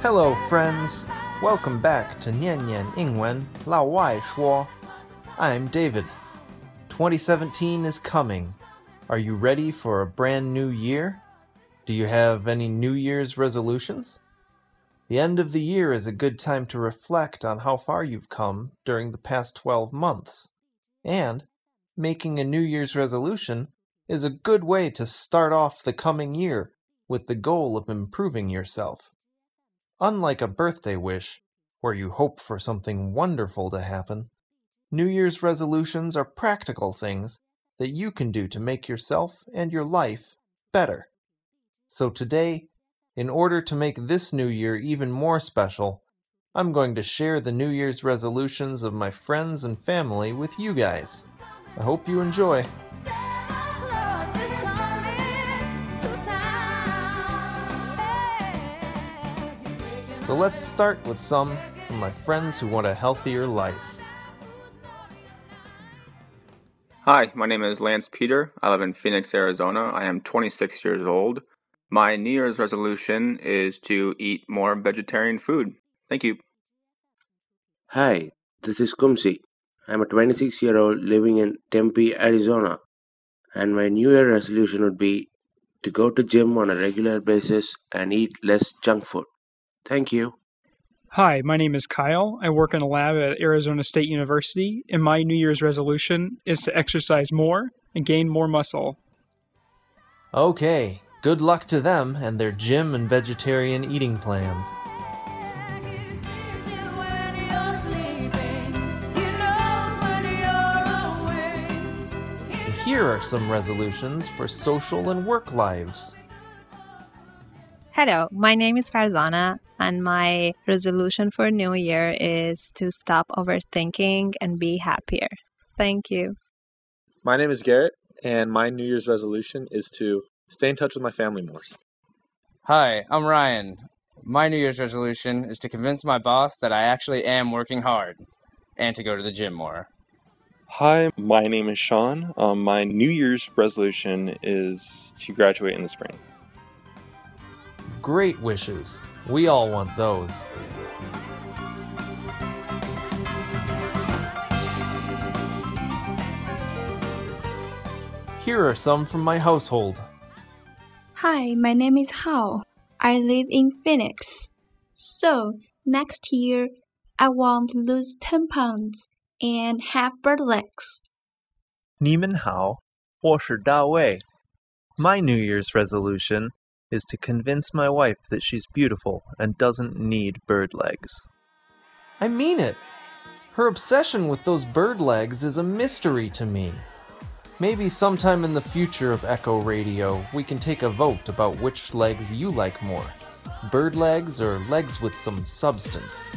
Hello, friends. Welcome back to Nian Nian Ying Wen Lao Wai Shuo. I'm David. 2017 is coming. Are you ready for a brand new year? Do you have any New Year's resolutions? The end of the year is a good time to reflect on how far you've come during the past 12 months. And making a New Year's resolution is a good way to start off the coming year with the goal of improving yourself. Unlike a birthday wish, where you hope for something wonderful to happen, New Year's resolutions are practical things that you can do to make yourself and your life better. So today, in order to make this new year even more special, I'm going to share the New Year's resolutions of my friends and family with you guys. I hope you enjoy. So let's start with some from my friends who want a healthier life. Hi, my name is Lance Peter. I live in Phoenix, Arizona. I am 26 years old. My New Year's resolution is to eat more vegetarian food. Thank you. Hi, this is Kumsi. I'm a 26 year old living in Tempe, Arizona, and my New Year resolution would be to go to gym on a regular basis and eat less junk food. Thank you. Hi, my name is Kyle. I work in a lab at Arizona State University, and my New Year's resolution is to exercise more and gain more muscle. Okay, good luck to them and their gym and vegetarian eating plans. And here are some resolutions for social and work lives. Hello, my name is Farzana, and my resolution for New Year is to stop overthinking and be happier. Thank you. My name is Garrett, and my New Year's resolution is to stay in touch with my family more. Hi, I'm Ryan. My New Year's resolution is to convince my boss that I actually am working hard and to go to the gym more. Hi, my name is Sean. Um, my New Year's resolution is to graduate in the spring. Great wishes. We all want those. Here are some from my household. Hi, my name is Hao. I live in Phoenix. So, next year, I want to lose 10 pounds and have bird legs. 你们好，我是大卫. My New Year's resolution is to convince my wife that she's beautiful and doesn't need bird legs. I mean it! Her obsession with those bird legs is a mystery to me. Maybe sometime in the future of Echo Radio, we can take a vote about which legs you like more bird legs or legs with some substance.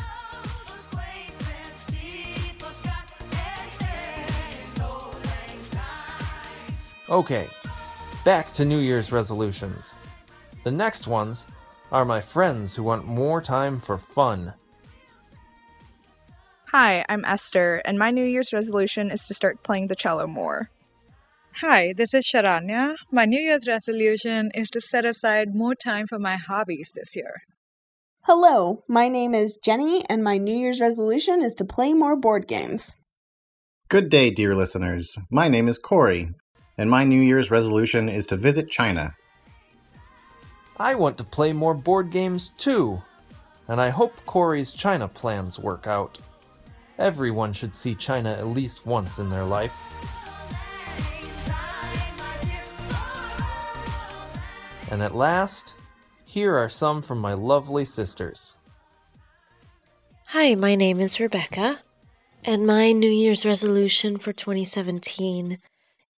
Okay, back to New Year's resolutions. The next ones are my friends who want more time for fun. Hi, I'm Esther, and my New Year's resolution is to start playing the cello more. Hi, this is Sharanya. My New Year's resolution is to set aside more time for my hobbies this year. Hello, my name is Jenny, and my New Year's resolution is to play more board games. Good day, dear listeners. My name is Corey, and my New Year's resolution is to visit China. I want to play more board games too, and I hope Corey's China plans work out. Everyone should see China at least once in their life. And at last, here are some from my lovely sisters. Hi, my name is Rebecca, and my New Year's resolution for 2017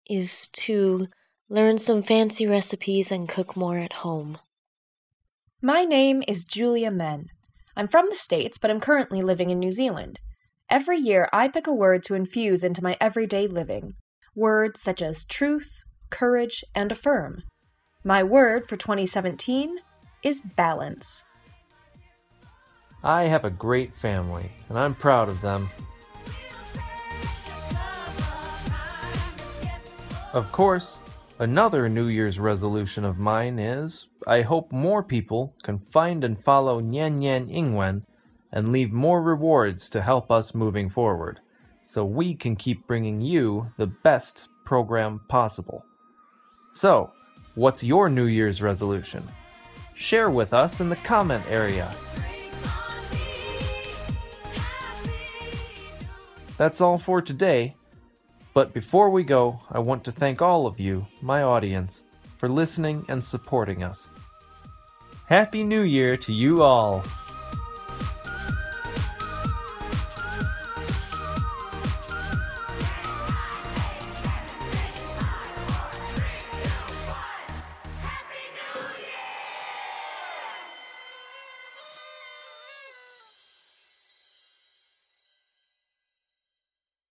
is to learn some fancy recipes and cook more at home. My name is Julia Men. I'm from the States, but I'm currently living in New Zealand. Every year, I pick a word to infuse into my everyday living words such as truth, courage, and affirm. My word for 2017 is balance. I have a great family, and I'm proud of them. Of course, another New Year's resolution of mine is I hope more people can find and follow Nian Nian Ying Wen and leave more rewards to help us moving forward, so we can keep bringing you the best program possible. So, what's your New Year's resolution? Share with us in the comment area. That's all for today. But before we go, I want to thank all of you, my audience, for listening and supporting us. Happy New Year to you all!